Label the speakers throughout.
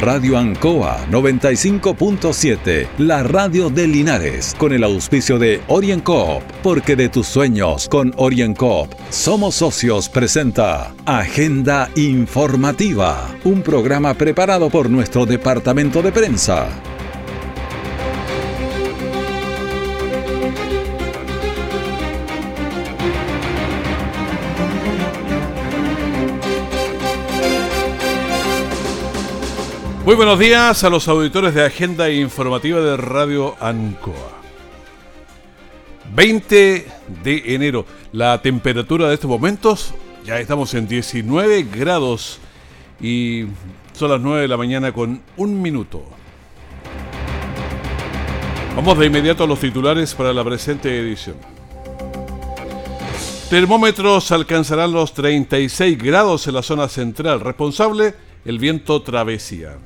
Speaker 1: Radio Ancoa 95.7, la radio de Linares, con el auspicio de OrienCoop, porque de tus sueños con OrienCoop somos socios presenta Agenda Informativa, un programa preparado por nuestro departamento de prensa.
Speaker 2: Muy buenos días a los auditores de Agenda Informativa de Radio Ancoa. 20 de enero. La temperatura de estos momentos, ya estamos en 19 grados y son las 9 de la mañana con un minuto. Vamos de inmediato a los titulares para la presente edición. Termómetros alcanzarán los 36 grados en la zona central. Responsable, el viento travesía.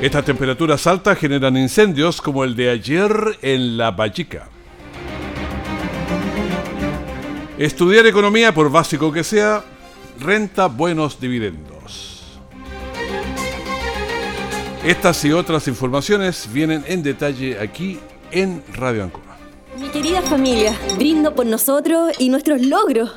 Speaker 2: Estas temperaturas altas generan incendios como el de ayer en La Vallica. Estudiar economía, por básico que sea, renta buenos dividendos. Estas y otras informaciones vienen en detalle aquí en Radio Ancoa.
Speaker 3: Mi querida familia, brindo por nosotros y nuestros logros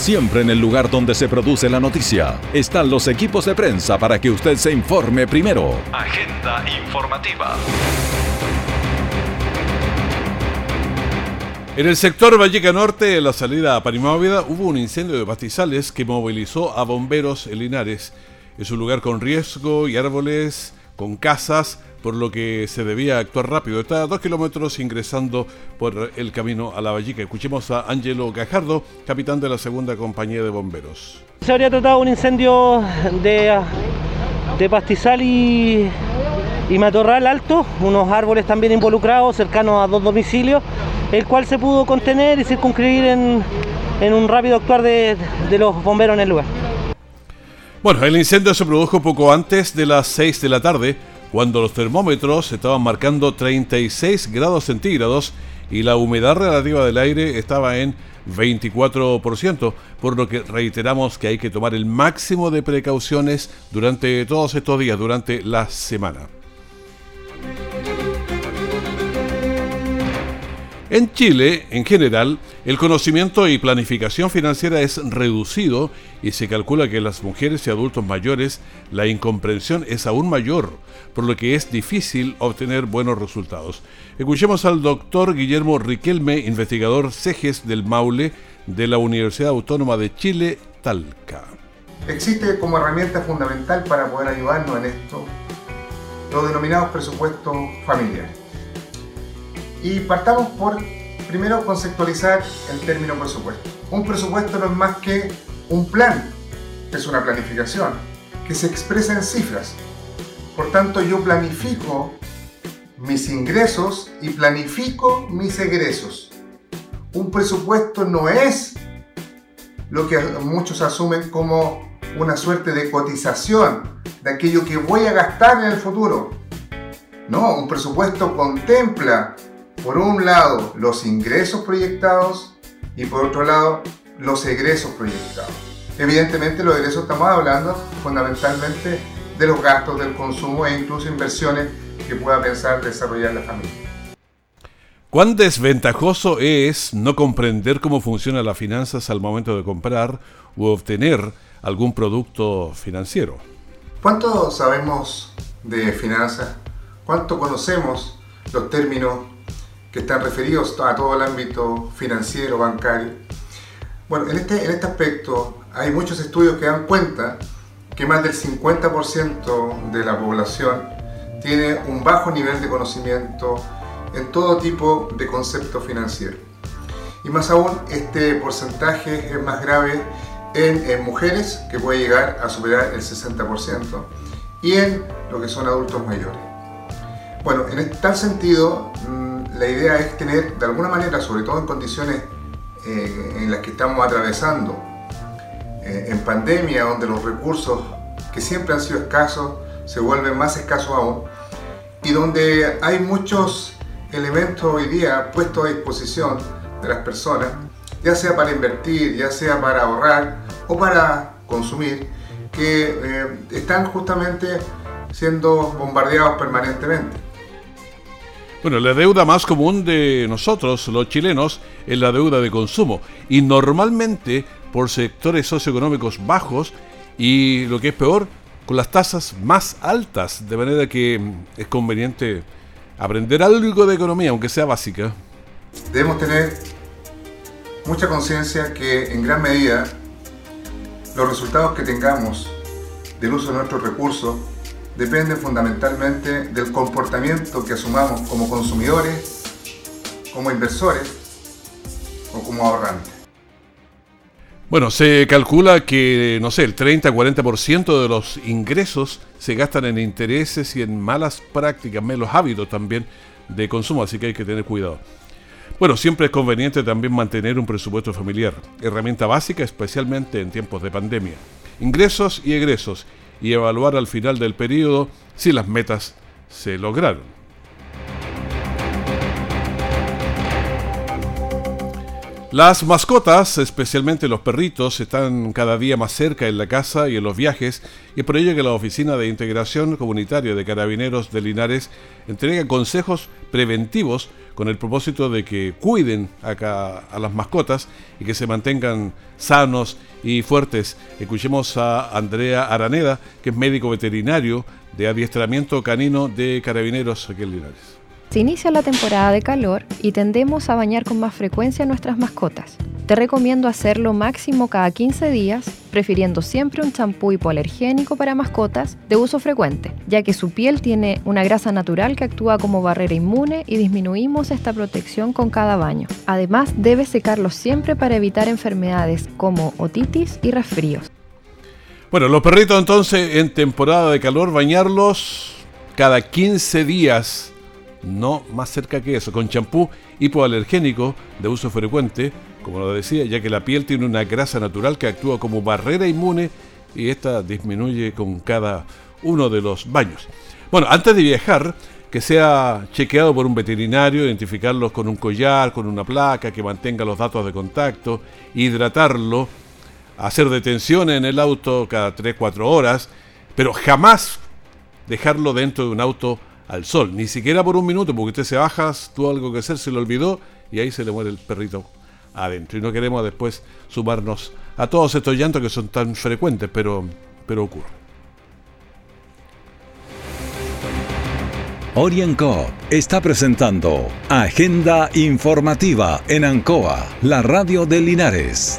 Speaker 1: siempre en el lugar donde se produce la noticia. Están los equipos de prensa para que usted se informe primero. Agenda informativa.
Speaker 2: En el sector Valleca Norte, en la salida a Parimávida, hubo un incendio de pastizales que movilizó a bomberos en Linares. Es un lugar con riesgo y árboles, con casas, por lo que se debía actuar rápido. Está a dos kilómetros ingresando por el camino a la Vallica. Escuchemos a Angelo Gajardo, capitán de la segunda compañía de bomberos.
Speaker 4: Se habría tratado un incendio de, de pastizal y, y matorral alto, unos árboles también involucrados cercanos a dos domicilios, el cual se pudo contener y circunscribir en, en un rápido actuar de, de los bomberos en el lugar.
Speaker 2: Bueno, el incendio se produjo poco antes de las 6 de la tarde cuando los termómetros estaban marcando 36 grados centígrados y la humedad relativa del aire estaba en 24%, por lo que reiteramos que hay que tomar el máximo de precauciones durante todos estos días, durante la semana. En Chile, en general, el conocimiento y planificación financiera es reducido y se calcula que en las mujeres y adultos mayores la incomprensión es aún mayor, por lo que es difícil obtener buenos resultados. Escuchemos al doctor Guillermo Riquelme, investigador CEGES del Maule de la Universidad Autónoma de Chile, Talca.
Speaker 5: Existe como herramienta fundamental para poder ayudarnos en esto los denominados presupuestos familiares y partamos por primero conceptualizar el término presupuesto. Un presupuesto no es más que un plan, es una planificación, que se expresa en cifras. Por tanto, yo planifico mis ingresos y planifico mis egresos. Un presupuesto no es lo que muchos asumen como una suerte de cotización de aquello que voy a gastar en el futuro. No, un presupuesto contempla por un lado los ingresos proyectados y por otro lado los egresos proyectados. Evidentemente los egresos estamos hablando fundamentalmente de los gastos del consumo e incluso inversiones que pueda pensar desarrollar la familia.
Speaker 2: ¿Cuán desventajoso es no comprender cómo funcionan las finanzas al momento de comprar u obtener algún producto financiero?
Speaker 5: ¿Cuánto sabemos de finanzas? ¿Cuánto conocemos los términos que están referidos a todo el ámbito financiero, bancario. Bueno, en este, en este aspecto hay muchos estudios que dan cuenta que más del 50% de la población tiene un bajo nivel de conocimiento en todo tipo de conceptos financieros. Y más aún, este porcentaje es más grave en, en mujeres, que puede llegar a superar el 60%, y en lo que son adultos mayores. Bueno, en tal sentido, la idea es tener de alguna manera, sobre todo en condiciones eh, en las que estamos atravesando, eh, en pandemia, donde los recursos que siempre han sido escasos se vuelven más escasos aún, y donde hay muchos elementos hoy día puestos a disposición de las personas, ya sea para invertir, ya sea para ahorrar o para consumir, que eh, están justamente siendo bombardeados permanentemente.
Speaker 2: Bueno, la deuda más común de nosotros, los chilenos, es la deuda de consumo. Y normalmente por sectores socioeconómicos bajos y lo que es peor, con las tasas más altas. De manera que es conveniente aprender algo de economía, aunque sea básica.
Speaker 5: Debemos tener mucha conciencia que en gran medida los resultados que tengamos del uso de nuestros recursos dependen fundamentalmente del comportamiento que asumamos como consumidores, como inversores o como ahorrantes.
Speaker 2: Bueno, se calcula que, no sé, el 30-40% de los ingresos se gastan en intereses y en malas prácticas, malos hábitos también de consumo, así que hay que tener cuidado. Bueno, siempre es conveniente también mantener un presupuesto familiar, herramienta básica especialmente en tiempos de pandemia. Ingresos y egresos y evaluar al final del periodo si las metas se lograron. Las mascotas, especialmente los perritos, están cada día más cerca en la casa y en los viajes, y es por ello que la Oficina de Integración Comunitaria de Carabineros de Linares entrega consejos preventivos con el propósito de que cuiden a, a las mascotas y que se mantengan sanos y fuertes. Escuchemos a Andrea Araneda, que es médico veterinario de adiestramiento canino de Carabineros aquí en Linares.
Speaker 6: Se inicia la temporada de calor y tendemos a bañar con más frecuencia nuestras mascotas. Te recomiendo hacerlo máximo cada 15 días, prefiriendo siempre un champú hipoalergénico para mascotas de uso frecuente, ya que su piel tiene una grasa natural que actúa como barrera inmune y disminuimos esta protección con cada baño. Además, debes secarlos siempre para evitar enfermedades como otitis y resfríos.
Speaker 2: Bueno, los perritos entonces en temporada de calor bañarlos cada 15 días no más cerca que eso, con champú hipoalergénico de uso frecuente, como lo decía, ya que la piel tiene una grasa natural que actúa como barrera inmune y esta disminuye con cada uno de los baños. Bueno, antes de viajar, que sea chequeado por un veterinario, identificarlos con un collar, con una placa, que mantenga los datos de contacto, hidratarlo, hacer detenciones en el auto cada 3-4 horas, pero jamás dejarlo dentro de un auto al sol, ni siquiera por un minuto, porque usted se baja, tuvo algo que hacer, se le olvidó y ahí se le muere el perrito adentro. Y no queremos después sumarnos a todos estos llantos que son tan frecuentes, pero, pero ocurre.
Speaker 1: Orienco está presentando Agenda Informativa en Ancoa, la radio de Linares.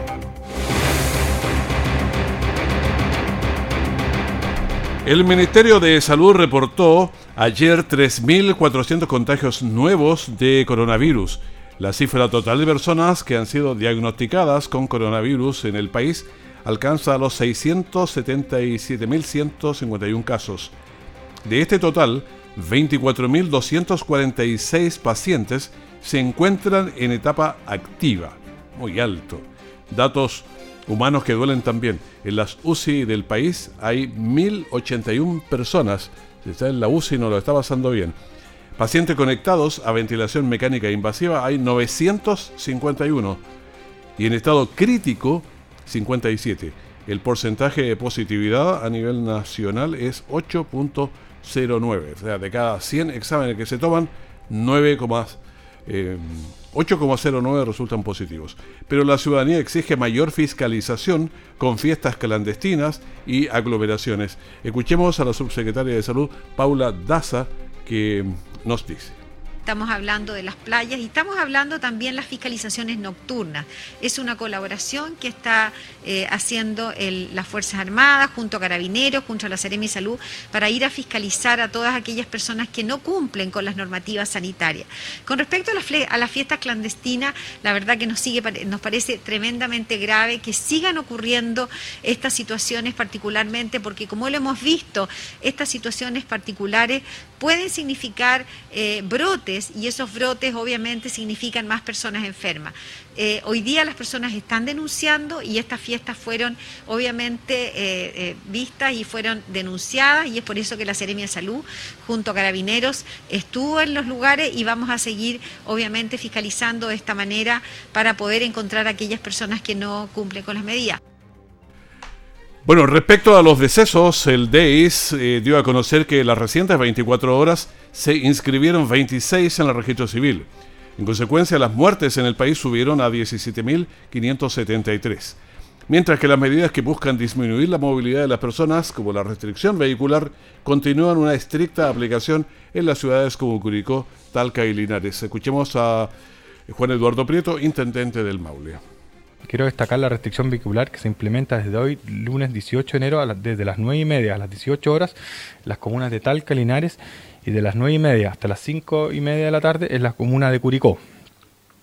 Speaker 2: El Ministerio de Salud reportó ayer 3.400 contagios nuevos de coronavirus. La cifra total de personas que han sido diagnosticadas con coronavirus en el país alcanza los 677.151 casos. De este total, 24.246 pacientes se encuentran en etapa activa, muy alto. Datos humanos que duelen también. En las UCI del país hay 1.081 personas. Si está en la UCI no lo está pasando bien. Pacientes conectados a ventilación mecánica invasiva hay 951 y en estado crítico 57. el porcentaje de positividad a nivel nacional es 8.09. O sea, de cada 100 exámenes que se toman, 9,8 8,09 resultan positivos. Pero la ciudadanía exige mayor fiscalización con fiestas clandestinas y aglomeraciones. Escuchemos a la subsecretaria de Salud, Paula Daza, que nos dice
Speaker 7: estamos hablando de las playas y estamos hablando también las fiscalizaciones nocturnas. Es una colaboración que está eh, haciendo las Fuerzas Armadas junto a Carabineros, junto a la Seremi Salud, para ir a fiscalizar a todas aquellas personas que no cumplen con las normativas sanitarias. Con respecto a, a las fiestas clandestinas, la verdad que nos, sigue, nos parece tremendamente grave que sigan ocurriendo estas situaciones particularmente porque como lo hemos visto, estas situaciones particulares pueden significar brotes eh, brotes y esos brotes obviamente significan más personas enfermas. Eh, hoy día las personas están denunciando y estas fiestas fueron obviamente eh, vistas y fueron denunciadas y es por eso que la Seremia de Salud junto a Carabineros estuvo en los lugares y vamos a seguir obviamente fiscalizando de esta manera para poder encontrar a aquellas personas que no cumplen con las medidas.
Speaker 2: Bueno, respecto a los decesos, el DEIS dio a conocer que las recientes 24 horas se inscribieron 26 en el registro civil. En consecuencia, las muertes en el país subieron a 17.573. Mientras que las medidas que buscan disminuir la movilidad de las personas, como la restricción vehicular, continúan una estricta aplicación en las ciudades como Curicó, Talca y Linares. Escuchemos a Juan Eduardo Prieto, intendente del Maule.
Speaker 8: Quiero destacar la restricción vehicular que se implementa desde hoy, lunes 18 de enero, desde las 9 y media a las 18 horas, las comunas de Talca, Linares y de las 9 y media hasta las 5 y media de la tarde en la comuna de Curicó.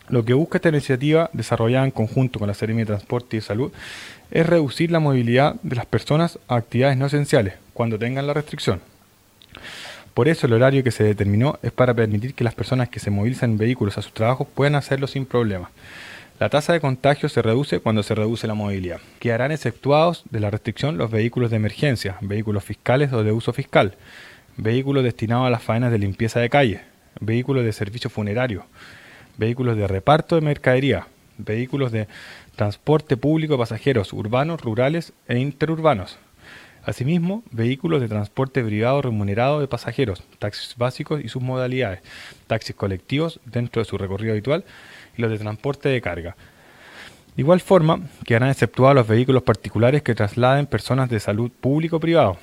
Speaker 8: Lo que busca esta iniciativa, desarrollada en conjunto con la Seremi de Transporte y Salud, es reducir la movilidad de las personas a actividades no esenciales cuando tengan la restricción. Por eso el horario que se determinó es para permitir que las personas que se movilizan en vehículos a sus trabajos puedan hacerlo sin problemas. La tasa de contagio se reduce cuando se reduce la movilidad. Quedarán exceptuados de la restricción los vehículos de emergencia, vehículos fiscales o de uso fiscal, vehículos destinados a las faenas de limpieza de calle, vehículos de servicio funerario, vehículos de reparto de mercadería, vehículos de transporte público de pasajeros urbanos, rurales e interurbanos. Asimismo, vehículos de transporte privado remunerado de pasajeros, taxis básicos y sus modalidades, taxis colectivos dentro de su recorrido habitual los de transporte de carga. De igual forma, quedarán exceptuados los vehículos particulares que trasladen personas de salud público o privado,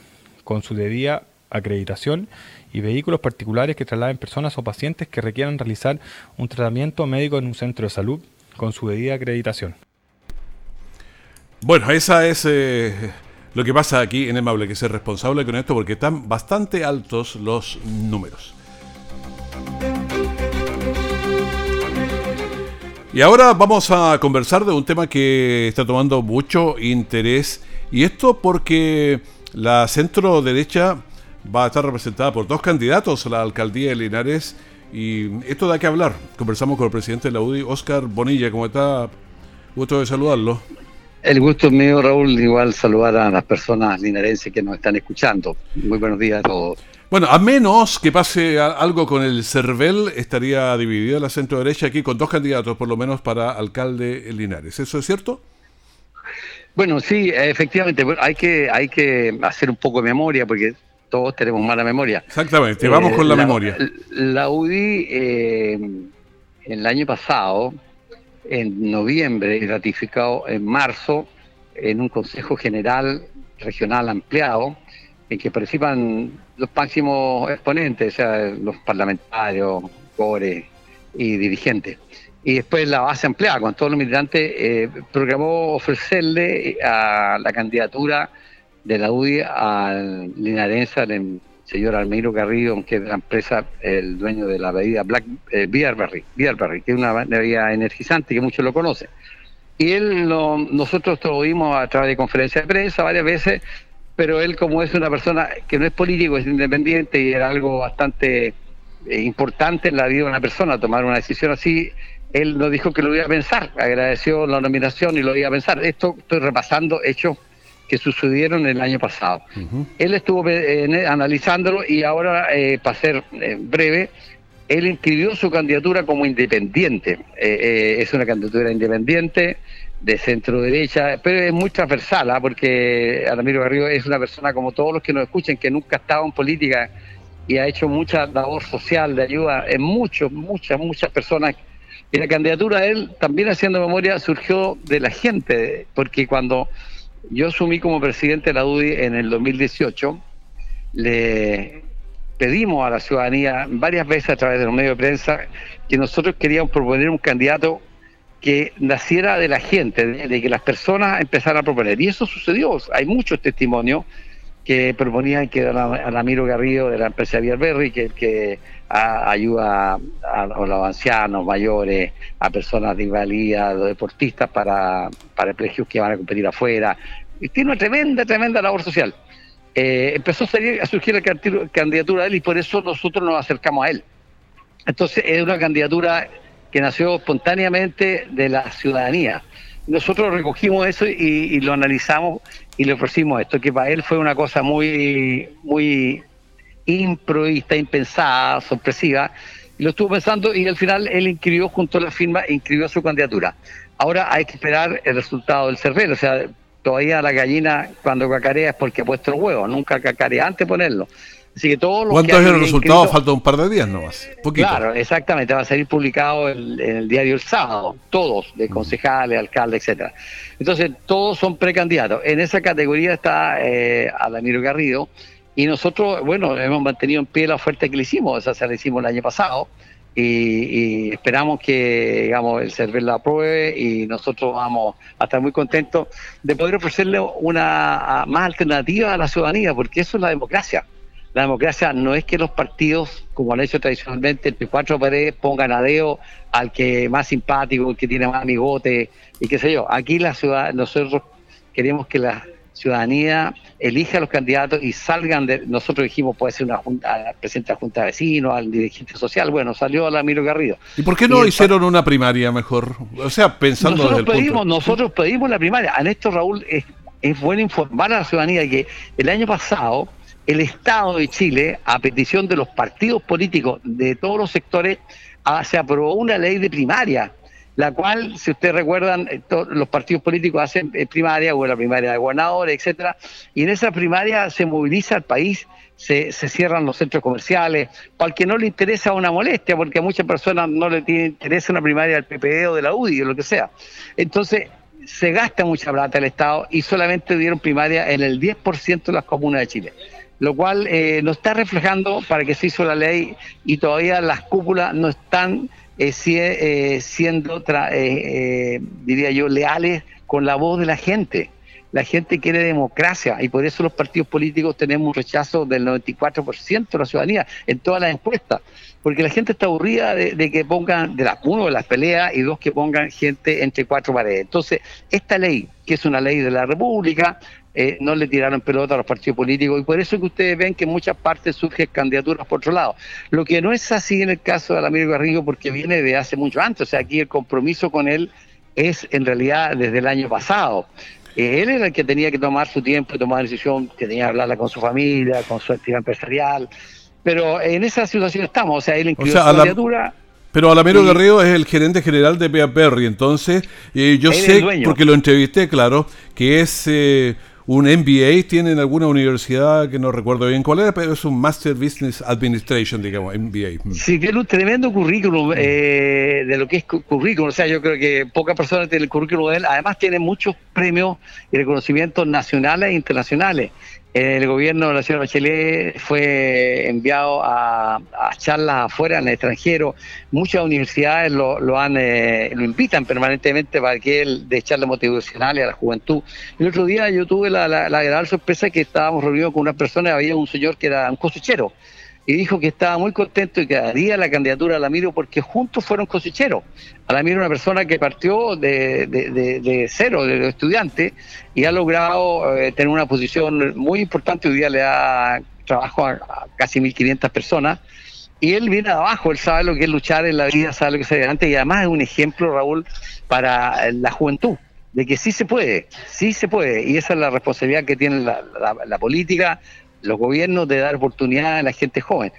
Speaker 8: con su debida acreditación y vehículos particulares que trasladen personas o pacientes que requieran realizar un tratamiento médico en un centro de salud con su debida acreditación.
Speaker 2: Bueno, esa es eh, lo que pasa aquí en que ser responsable con esto porque están bastante altos los números. Y ahora vamos a conversar de un tema que está tomando mucho interés y esto porque la centro derecha va a estar representada por dos candidatos a la alcaldía de Linares y esto da que hablar. Conversamos con el presidente de la UDI, Oscar Bonilla. ¿Cómo está? Gusto de saludarlo.
Speaker 9: El gusto mío, Raúl, igual saludar a las personas linarenses que nos están escuchando. Muy buenos días a todos.
Speaker 2: Bueno, a menos que pase algo con el CERVEL, estaría dividida la centro derecha aquí con dos candidatos, por lo menos para alcalde Linares. ¿Eso es cierto?
Speaker 9: Bueno, sí, efectivamente, hay que, hay que hacer un poco de memoria porque todos tenemos mala memoria.
Speaker 2: Exactamente, vamos con la, memoria.
Speaker 9: La UDI eh, el año pasado, en noviembre y ratificado en marzo, en un Consejo General Regional ampliado, en que participan los máximos exponentes, o sea, los parlamentarios, core y dirigentes. Y después la base ampliada, con todos los militantes, eh, programó ofrecerle a la candidatura de la UDI al linarense, al señor Almeiro Garrido, que es de la empresa, el dueño de la bebida Black eh, Beerberry, que es una bebida energizante que muchos lo conocen. Y él, nosotros lo oímos a través de conferencias de prensa varias veces, pero él como es una persona que no es político, es independiente y era algo bastante eh, importante en la vida de una persona tomar una decisión así, él nos dijo que lo iba a pensar, agradeció la nominación y lo iba a pensar. Esto estoy repasando hechos que sucedieron el año pasado. Él estuvo eh, analizándolo y ahora, eh, para ser eh, breve, él inscribió su candidatura como independiente. es una candidatura independiente, de centro derecha, pero es muy transversal, ¿ah? porque Ramiro Garrido es una persona como todos los que nos escuchen, que nunca ha estado en política y ha hecho mucha labor social de ayuda en muchos, muchas, muchas personas. Y la candidatura de él, también haciendo memoria, surgió de la gente, porque cuando yo asumí como presidente de la UDI en el 2018, le pedimos a la ciudadanía varias veces a través de los medios de prensa que nosotros queríamos proponer un candidato que naciera de la gente, de, que las personas empezaran a proponer. Y eso sucedió. Hay muchos testimonios que proponían que a Amiro Garrido de la empresa que, que ayuda a, los ancianos, mayores, a personas de invalidez, a los deportistas para, para que van a competir afuera. Y tiene una tremenda, tremenda labor social. Eh, empezó a, salir, a surgir la candidatura de él y por eso nosotros nos acercamos a él. Entonces es una candidatura que nació espontáneamente de la ciudadanía. Nosotros recogimos eso y, lo analizamos y le ofrecimos esto, que para él fue una cosa muy, muy improvista, impensada, sorpresiva. Y lo estuvo pensando y al final él inscribió junto a la firma, inscribió su candidatura. Ahora hay que esperar el resultado del cervero, o sea, todavía la gallina cuando cacarea es porque ha puesto el huevo, nunca cacarea antes de ponerlo. Así que todos los
Speaker 2: ¿Cuántos es el resultado? Falta un par de días nomás. Poquito.
Speaker 9: Claro, exactamente. Va a salir publicado en, el diario el sábado. Todos, de concejales, alcaldes, etcétera. Entonces, todos son precandidatos. En esa categoría está eh, Alamiro Garrido. Y nosotros, bueno, hemos mantenido en pie la oferta que le hicimos. Esa se la hicimos el año pasado y, esperamos que digamos el server la apruebe y nosotros vamos a estar muy contentos de poder ofrecerle una más alternativa a la ciudadanía, porque eso es la democracia. La democracia no es que los partidos, como han hecho tradicionalmente, el P4 paredes pongan a deo al que más simpático, el que tiene más amigote y qué sé yo. Aquí la ciudad, nosotros queremos que la ciudadanía elige a los candidatos y salgan de, nosotros dijimos puede ser una junta, al presidente de la Junta de Vecinos, al dirigente social, bueno, salió a Lamiro Garrido.
Speaker 2: ¿Y por qué no hicieron una primaria mejor? O sea, pensando
Speaker 9: nosotros pedimos, Nosotros pedimos la primaria. A esto, Raúl, es, es bueno informar a la ciudadanía que el año pasado el Estado de Chile, a petición de los partidos políticos de todos los sectores, ah, se aprobó una ley de primaria la cual, si ustedes recuerdan, eh, los partidos políticos hacen eh, primaria, o la primaria de gobernadores, etcétera, y en esa primaria se moviliza el país, se, cierran los centros comerciales, para el que no le interesa una molestia, porque a muchas personas no le tiene interés una primaria del PPD o de la UDI o lo que sea. Entonces, se gasta mucha plata el Estado y solamente dieron primaria en el 10% de las comunas de Chile lo cual eh, nos está reflejando para que se hizo la ley y todavía las cúpulas no están eh, eh, siendo, eh, diría yo, leales con la voz de la gente. La gente quiere democracia y por eso los partidos políticos tenemos un rechazo del 94% de la ciudadanía en todas las encuestas, porque la gente está aburrida de, que pongan, de las, uno, de las peleas y dos, que pongan gente entre cuatro paredes. Entonces, esta ley, que es una ley de la República, eh, no le tiraron pelota a los partidos políticos y por eso que ustedes ven que en muchas partes surgen candidaturas por otro lado. Lo que no es así en el caso de Alamiro Garrigo porque viene de hace mucho antes, o sea, aquí el compromiso con él es en realidad desde el año pasado. Eh, él era el que tenía que tomar su tiempo y tomar decisión, que tenía que hablarla con su familia, con su actividad empresarial, pero en esa situación estamos, o sea, él incluyó su candidatura.
Speaker 2: Pero Alamiro Garrido es el gerente general de Pea Perry, entonces eh, yo sé, porque lo entrevisté, claro, que es un MBA, tiene en alguna universidad que no recuerdo bien cuál era, pero es un Master Business Administration, digamos, MBA.
Speaker 9: Sí, tiene un tremendo currículum eh, de lo que es currículum, o sea, yo creo que pocas personas tienen el currículum de él, además tiene muchos premios y reconocimientos nacionales e internacionales el gobierno de la señora Bachelet fue enviado a, charlas afuera en el extranjero. Muchas universidades lo, han, eh, lo invitan permanentemente para que él de charlas motivacionales a la juventud. El otro día yo tuve la, la, gran sorpresa que estábamos reunidos con una persona, había un señor que era un cosechero y dijo que estaba muy contento y que haría la candidatura a Alamiro porque juntos fueron cosecheros. Alamiro es una persona que partió de, de, cero, de estudiante, y ha logrado eh, tener una posición muy importante. Hoy día le da trabajo a, casi 1.500 personas. Y él viene de abajo, él sabe lo que es luchar en la vida, sabe lo que es adelante, y además es un ejemplo, Raúl, para la juventud de que sí se puede, sí se puede, y esa es la responsabilidad que tiene la política, los gobiernos de dar oportunidad a la gente joven.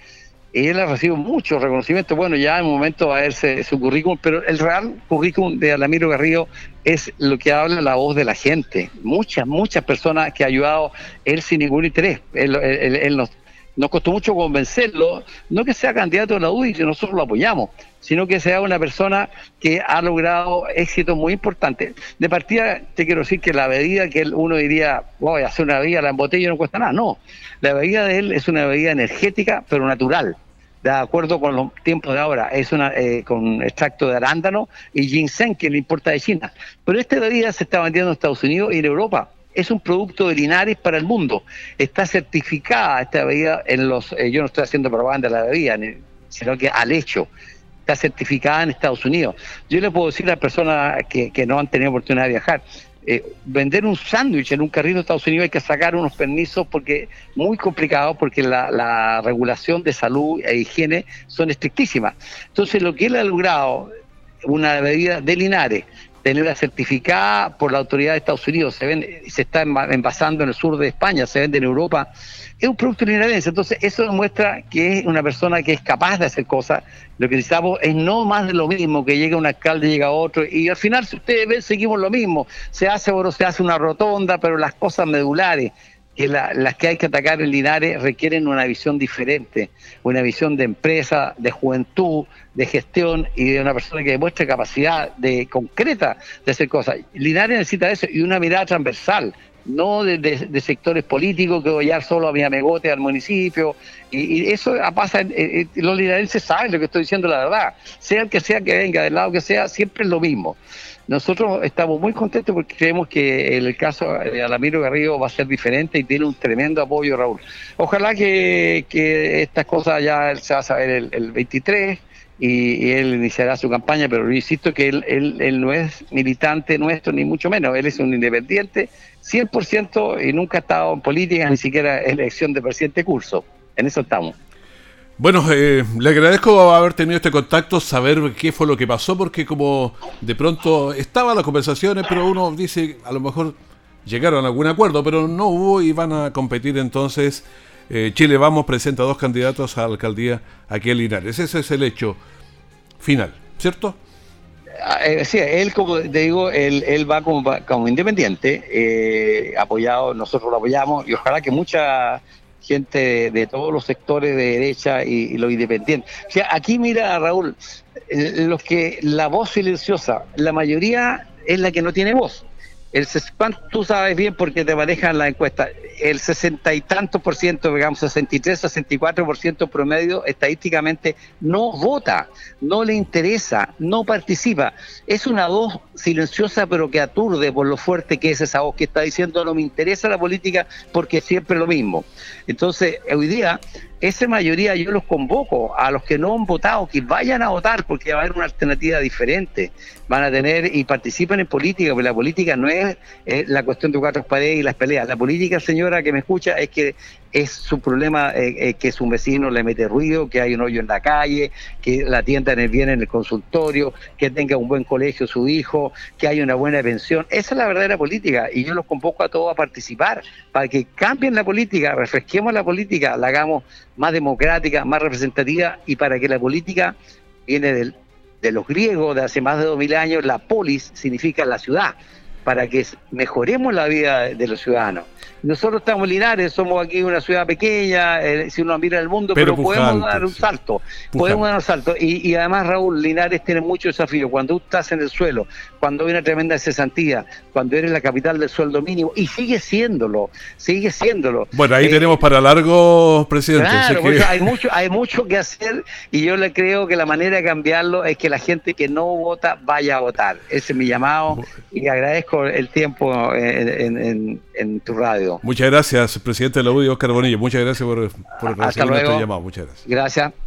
Speaker 9: y él ha recibido muchos reconocimientos. Bueno, ya en un momento va a verse su currículum, pero el real currículum de Alamiro Garrido es lo que habla la voz de la gente. Muchas, muchas personas que ha ayudado él sin ningún interés. Él, él nos nos costó mucho convencerlo, no que sea candidato a la UDI, que nosotros lo apoyamos, sino que sea una persona que ha logrado éxitos muy importantes. De partida, te quiero decir que la bebida que uno diría, voy a hacer una bebida, la botella no cuesta nada. No, la bebida de él es una bebida energética, pero natural. De acuerdo con los tiempos de ahora, es una eh, con extracto de arándano y ginseng que le importa de China. Pero esta bebida se está vendiendo en Estados Unidos y en Europa es un producto de Linares para el mundo. Está certificada esta bebida en los, eh, yo no estoy haciendo propaganda de la bebida, sino que al hecho. Está certificada en Estados Unidos. Yo le puedo decir a las personas que, no han tenido oportunidad de viajar, eh, vender un sándwich en un carrito de Estados Unidos hay que sacar unos permisos porque muy complicado porque la, la, regulación de salud e higiene son estrictísimas. Entonces lo que él ha logrado, una bebida de Linares, tenerla certificada por la autoridad de Estados Unidos, se vende, se está envasando en el sur de España, se vende en Europa, es un producto linarense. Entonces, eso demuestra que es una persona que es capaz de hacer cosas. Lo que necesitamos es no más de lo mismo, que llega un alcalde, llega otro, y al final, si ustedes ven, seguimos lo mismo. Se hace oro, se hace una rotonda, pero las cosas medulares, que las que hay que atacar en Linares requieren una visión diferente, una visión de empresa, de juventud, de gestión y de una persona que demuestre capacidad de concreta de hacer cosas. Linares necesita eso y una mirada transversal, no de, sectores políticos que voy a solo a mi amegote al municipio. Y, eso pasa, los linarenses saben lo que estoy diciendo, la verdad. Sea el que sea que venga, del lado que sea, siempre es lo mismo. Nosotros estamos muy contentos porque creemos que el caso de Alamiro Garrido va a ser diferente y tiene un tremendo apoyo, Raúl. Ojalá que, estas cosas ya se va a saber el, el 23 y, él iniciará su campaña, pero insisto que él, él, no es militante nuestro, ni mucho menos. Él es un independiente 100% y nunca ha estado en política, ni siquiera en elección de presidente curso. En eso estamos.
Speaker 2: Bueno, eh, le agradezco haber tenido este contacto, saber qué fue lo que pasó, porque como de pronto estaban las conversaciones, pero uno dice, a lo mejor llegaron a algún acuerdo, pero no hubo y van a competir entonces. Eh, Chile Vamos presenta dos candidatos a la alcaldía aquí en Linares. Ese es el hecho final, ¿cierto?
Speaker 9: Ah, eh, sí, él, como te digo, él, él va como, como independiente, apoyado, nosotros lo apoyamos y ojalá que mucha gente de, todos los sectores de derecha y, los independientes. O sea, aquí mira, Raúl, los que la voz silenciosa, la mayoría es la que no tiene voz. El, tú sabes bien porque te manejan la encuesta, el sesenta y tantos por ciento, digamos 63, 64 por ciento promedio estadísticamente no vota, no le interesa, no participa. Es una voz silenciosa pero que aturde por lo fuerte que es esa voz que está diciendo no me interesa la política porque siempre lo mismo. Entonces, hoy día esa mayoría yo los convoco a los que no han votado que vayan a votar porque va a haber una alternativa diferente. Van a tener y participen en política, porque la política no es, la cuestión de cuatro paredes y las peleas. La política, señora que me escucha, es que es su problema eh, eh, que su vecino le mete ruido, que hay un hoyo en la calle, que la tienda bien en el consultorio, que tenga un buen colegio su hijo, que haya una buena pensión. Esa es la verdadera política y yo los convoco a todos a participar para que cambien la política, refresquemos la política, la hagamos más democrática, más representativa y para que la política viene del, de los griegos de hace más de dos mil años, la polis significa la ciudad, para que mejoremos la vida de los ciudadanos. Nosotros estamos Linares, somos aquí una ciudad pequeña, eh, si uno mira el mundo, pero, podemos dar un salto. Podemos dar un salto. Y, además, Raúl, Linares tiene mucho desafío. Cuando tú estás en el suelo, cuando hay una tremenda cesantía, cuando eres la capital del sueldo mínimo, y sigue siéndolo, sigue siéndolo.
Speaker 2: Bueno, ahí eh, tenemos para largo, presidente.
Speaker 9: Claro, hay, mucho, hay mucho que hacer y yo le creo que la manera de cambiarlo es que la gente que no vota vaya a votar. Ese es mi llamado y agradezco el tiempo en tu radio.
Speaker 2: Muchas gracias, presidente de la UDI, Oscar Bonillo. Muchas gracias por, por recibir nuestro llamado. Muchas gracias.
Speaker 9: Gracias.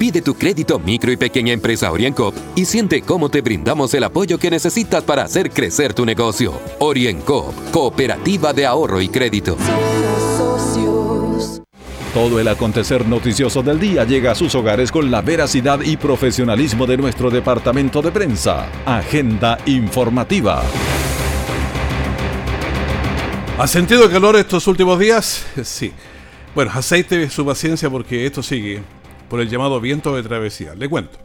Speaker 10: Pide tu crédito micro y pequeña empresa Orienco y siente cómo te brindamos el apoyo que necesitas para hacer crecer tu negocio. Orienco, Cooperativa de Ahorro y Crédito.
Speaker 1: Todo el acontecer noticioso del día llega a sus hogares con la veracidad y profesionalismo de nuestro departamento de prensa. Agenda informativa.
Speaker 2: ¿Ha sentido calor estos últimos días? Sí. Bueno, aceite su paciencia porque esto sigue por el llamado viento de travesía. Le cuento.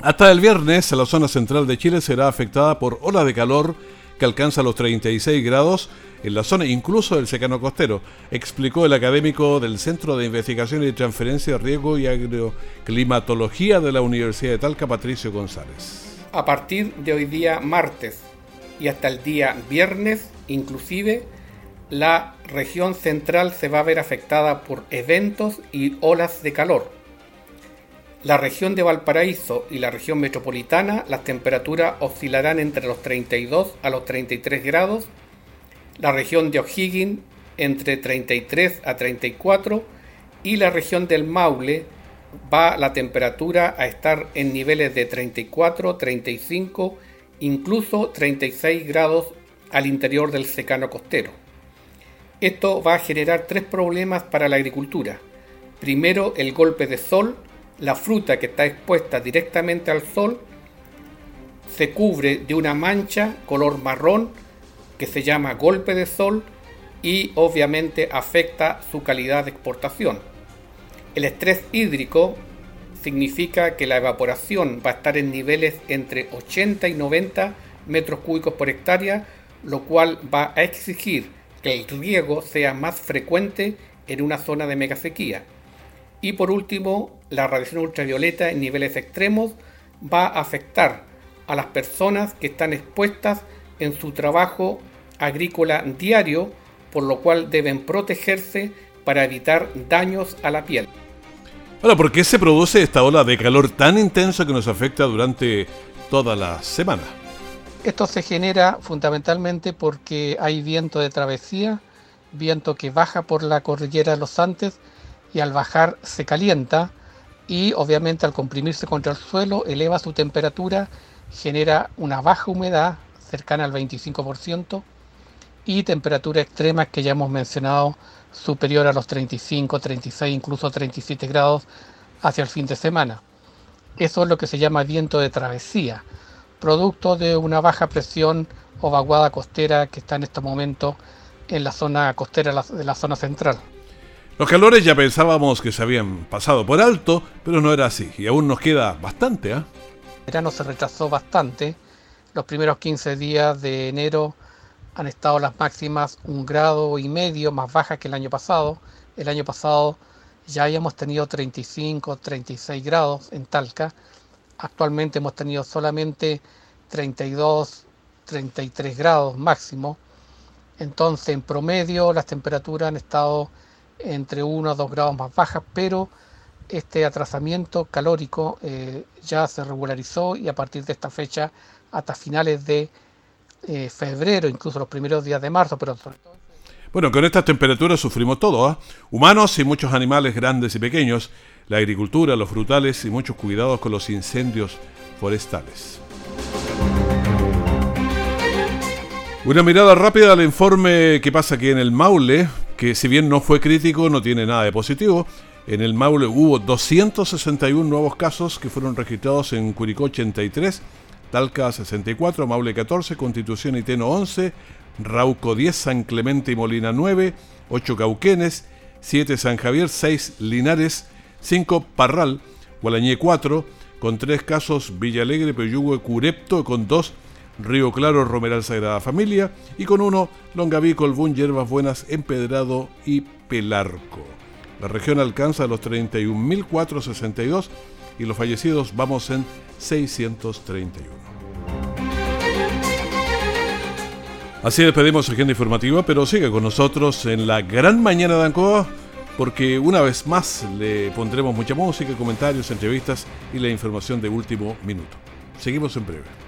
Speaker 2: Hasta el viernes, la zona central de Chile será afectada por olas de calor que alcanza los 36 grados en la zona incluso del secano costero, explicó el académico del Centro de Investigación y Transferencia de Riesgo y Agroclimatología de la Universidad de Talca, Patricio González.
Speaker 11: A partir de hoy día martes y hasta el día viernes, inclusive, la región central se va a ver afectada por eventos y olas de calor. La región de Valparaíso y la región metropolitana, las temperaturas oscilarán entre los 32 a los 33 grados. La región de O'Higgins entre 33 a 34 y la región del Maule va la temperatura a estar en niveles de 34, 35, incluso 36 grados al interior del secano costero. Esto va a generar tres problemas para la agricultura. Primero, el golpe de sol. La fruta que está expuesta directamente al sol se cubre de una mancha color marrón que se llama golpe de sol y obviamente afecta su calidad de exportación. El estrés hídrico significa que la evaporación va a estar en niveles entre 80 y 90 metros cúbicos por hectárea, lo cual va a exigir que el riego sea más frecuente en una zona de mega sequía. Y por último, la radiación ultravioleta en niveles extremos va a afectar a las personas que están expuestas en su trabajo agrícola diario, por lo cual deben protegerse para evitar daños a la piel.
Speaker 2: Ahora, ¿por qué se produce esta ola de calor tan intensa que nos afecta durante toda la semana?
Speaker 11: Esto se genera fundamentalmente porque hay viento de travesía, viento que baja por la cordillera de los Andes y al bajar se calienta y obviamente al comprimirse contra el suelo eleva su temperatura, genera una baja humedad cercana al 25% y temperaturas extremas que ya hemos mencionado superior a los 35, 36, incluso 37 grados hacia el fin de semana. Eso es lo que se llama viento de travesía producto de una baja presión o vaguada costera que está en este momento en la zona costera de la zona central.
Speaker 2: Los calores ya pensábamos que se habían pasado por alto, pero no era así y aún nos queda bastante. ¿eh?
Speaker 11: El verano se retrasó bastante. Los primeros 15 días de enero han estado las máximas un grado y medio más bajas que el año pasado. El año pasado ya habíamos tenido 35, 36 grados en Talca Actualmente hemos tenido solamente 32, 33 grados máximo. Entonces, en promedio, las temperaturas han estado entre 1 a 2 grados más bajas, pero este atrasamiento calórico eh, ya se regularizó y a partir de esta fecha hasta finales de eh, febrero, incluso los primeros días de marzo, pero.
Speaker 2: Bueno, con estas temperaturas sufrimos todo, ¿ah? humanos y muchos animales grandes y pequeños la agricultura, los frutales y muchos cuidados con los incendios forestales. Una mirada rápida al informe que pasa aquí en el Maule, que si bien no fue crítico, no tiene nada de positivo. En el Maule hubo 261 nuevos casos que fueron registrados en Curicó 83, Talca 64, Maule 14, Constitución y Teno 11, Rauco 10, San Clemente y Molina 9, 8 Cauquenes, 7 San Javier, 6 Linares, 5 Parral, Gualañé 4, con 3 casos Villalegre, Peyugue, Curepto, con 2 Río Claro, Romeral Sagrada Familia y con 1 Longaví, Colbún, Hierbas Buenas, Empedrado y Pelarco. La región alcanza los 31.462 y los fallecidos vamos en 631. Así despedimos Agenda Informativa, pero sigue con nosotros en la gran mañana de Ancoa porque una vez más le pondremos mucha música, comentarios, entrevistas y la información de último minuto. Seguimos en breve.